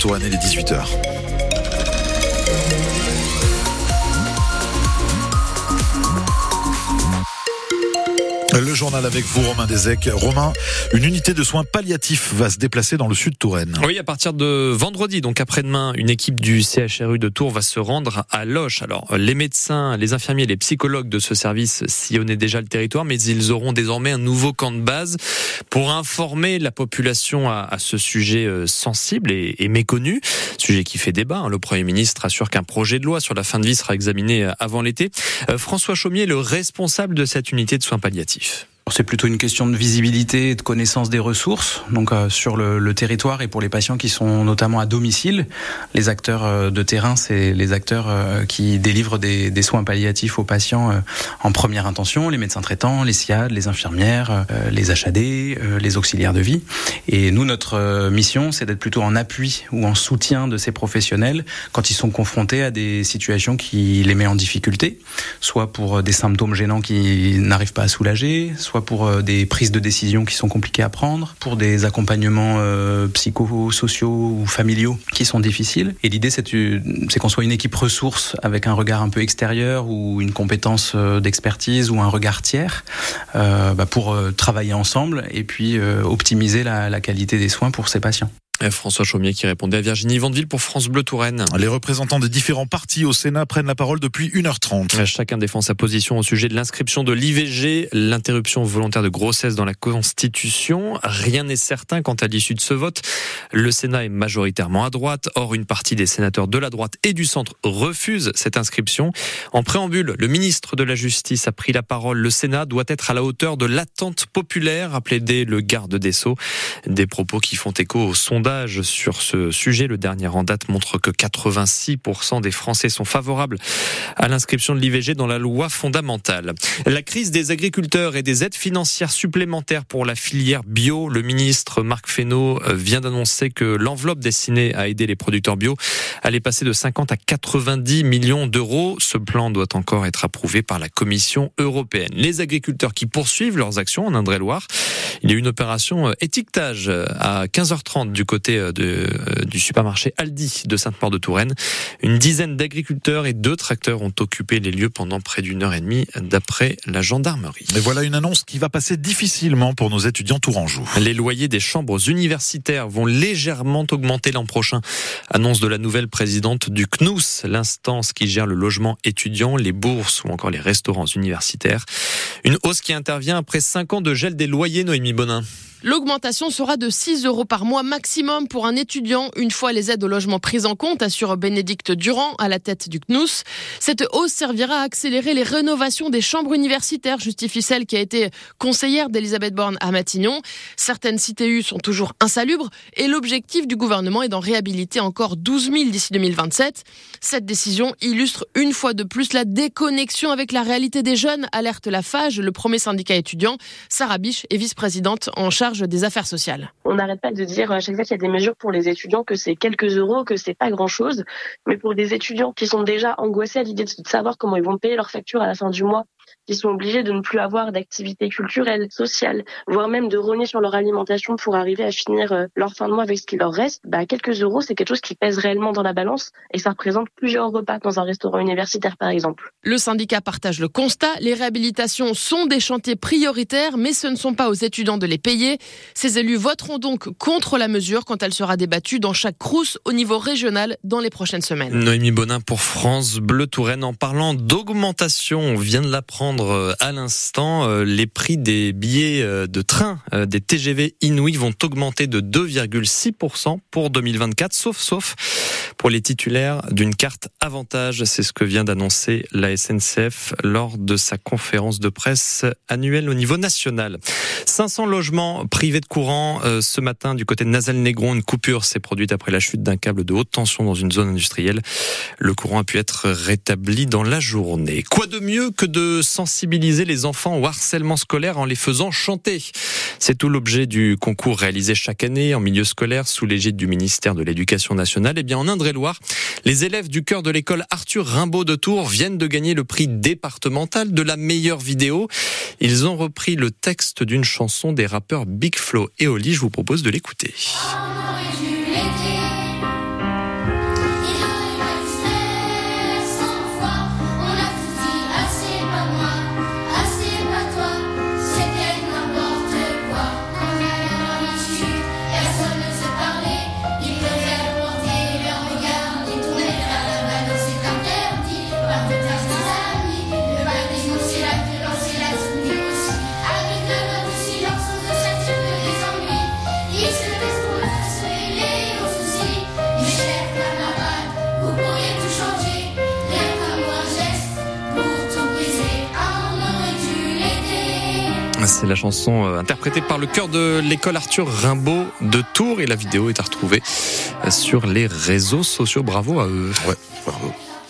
Touraine, les 18h. Le journal avec vous, Romain Desec. Romain, une unité de soins palliatifs va se déplacer dans le sud de Touraine. Oui, à partir de vendredi, donc après-demain, une équipe du CHRU de Tours va se rendre à Loche. Alors, les médecins, les infirmiers, les psychologues de ce service sillonnaient déjà le territoire, mais ils auront désormais un nouveau camp de base pour informer la population à, ce sujet euh, sensible et, méconnu, sujet qui fait débat. Hein. Le Premier ministre assure qu'un projet de loi sur la fin de vie sera examiné euh, avant l'été. Euh, François Chaumier, le responsable de cette unité de soins palliatifs. C'est plutôt une question de visibilité et de connaissance des ressources, donc euh, sur le, le, territoire et pour les patients qui sont notamment à domicile. Les acteurs euh, de terrain, c'est les acteurs euh, qui délivrent des, des, soins palliatifs aux patients euh, en première intention, les médecins traitants, les SIAD, les infirmières, les HAD, les auxiliaires de vie. Et nous, notre mission, c'est d'être plutôt en appui ou en soutien de ces professionnels quand ils sont confrontés à des situations qui les mettent en difficulté, soit pour des symptômes gênants qui n'arrivent pas à soulager, soit pour euh, des prises de décision qui sont compliquées à prendre, pour des accompagnements euh, psychosociaux ou familiaux qui sont difficiles. Et l'idée, c'est qu'on soit une équipe ressource avec un regard un peu extérieur ou une compétence euh, d'expertise ou un regard tiers euh, bah pour travailler ensemble et puis optimiser la qualité des soins pour ces patients. François Chaumier qui répondait à Virginie Vandeville pour France Bleu Touraine. Les représentants des différents partis au Sénat prennent la parole depuis 1h30. Chacun défend sa position au sujet de l'inscription de l'IVG, l'interruption volontaire de grossesse dans la Constitution. Rien n'est certain quant à l'issue de ce vote. Le Sénat est majoritairement à droite. Or, une partie des sénateurs de la droite et du centre refuse cette inscription. En préambule, le ministre de la Justice a pris la parole. Le Sénat doit être à la hauteur de l'attente populaire, a plaidé le garde des Sceaux. Des propos qui font écho au sondage sur ce sujet. Le dernier en date montre que 86% des Français sont favorables à l'inscription de l'IVG dans la loi fondamentale. La crise des agriculteurs et des aides financières supplémentaires pour la filière bio. Le ministre Marc Fesneau vient d'annoncer que l'enveloppe destinée à aider les producteurs bio allait passer de 50 à 90 millions d'euros. Ce plan doit encore être approuvé par la Commission européenne. Les agriculteurs qui poursuivent leurs actions en Indre-et-Loire, il y a une opération étiquetage à 15h30 du côté côté euh, de, euh, du supermarché Aldi de Sainte-Maure de Touraine. Une dizaine d'agriculteurs et deux tracteurs ont occupé les lieux pendant près d'une heure et demie, d'après la gendarmerie. Mais voilà une annonce qui va passer difficilement pour nos étudiants tourangeaux. Les loyers des chambres universitaires vont légèrement augmenter l'an prochain. Annonce de la nouvelle présidente du CNUS, l'instance qui gère le logement étudiant, les bourses ou encore les restaurants universitaires. Une hausse qui intervient après cinq ans de gel des loyers, Noémie Bonin. L'augmentation sera de 6 euros par mois maximum pour un étudiant, une fois les aides au logement prises en compte, assure Bénédicte Durand à la tête du CNUS. Cette hausse servira à accélérer les rénovations des chambres universitaires, justifie celle qui a été conseillère d'Elisabeth Borne à Matignon. Certaines CTU sont toujours insalubres et l'objectif du gouvernement est d'en réhabiliter encore 12 000 d'ici 2027. Cette décision illustre une fois de plus la déconnexion avec la réalité des jeunes, alerte la FAGE, le premier syndicat étudiant. Sarah Biche est vice-présidente en charge des affaires sociales. On n'arrête pas de dire à chaque fois qu'il y a des mesures pour les étudiants que c'est quelques euros, que c'est pas grand chose. Mais pour des étudiants qui sont déjà angoissés à l'idée de savoir comment ils vont payer leurs factures à la fin du mois, qui sont obligés de ne plus avoir d'activités culturelles, sociales, voire même de rogner sur leur alimentation pour arriver à finir euh, leur fin de mois avec ce qui leur reste, bah, quelques euros, c'est quelque chose qui pèse réellement dans la balance et ça représente plusieurs repas dans un restaurant universitaire, par exemple. Le syndicat partage le constat. Les réhabilitations sont des chantiers prioritaires, mais ce ne sont pas aux étudiants de les payer. Ces élus voteront donc contre la mesure quand elle sera débattue dans chaque crousse au niveau régional dans les prochaines semaines. Noémie Bonin pour France Bleu Touraine en parlant d'augmentation, on vient de l'apprendre euh, à l'instant, euh, les prix des billets euh, de train des TGV Inouï vont augmenter de 2,6% pour 2024, sauf sauf pour les titulaires d'une carte avantage. C'est ce que vient d'annoncer la SNCF lors de sa conférence de presse annuelle au niveau national. 500 logements privés de courant ce matin du côté de Nazal-Négron. Une coupure s'est produite après la chute d'un câble de haute tension dans une zone industrielle. Le courant a pu être rétabli dans la journée. Quoi de mieux que de sensibiliser les enfants au harcèlement scolaire en les faisant chanter. C'est tout l'objet du concours réalisé chaque année en milieu scolaire sous l'égide du ministère de l'Éducation nationale. Et eh bien en Indre-et-Loire, les élèves du cœur de l'école Arthur Rimbaud de Tours viennent de gagner le prix départemental de la meilleure vidéo. Ils ont repris le texte d'une chanson des rappeurs Big Flo et Oli. Je vous propose de l'écouter. C'est la chanson euh, interprétée par le chœur de l'école Arthur Rimbaud de Tours et la vidéo est à retrouver sur les réseaux sociaux. Bravo à eux. Ouais, bravo.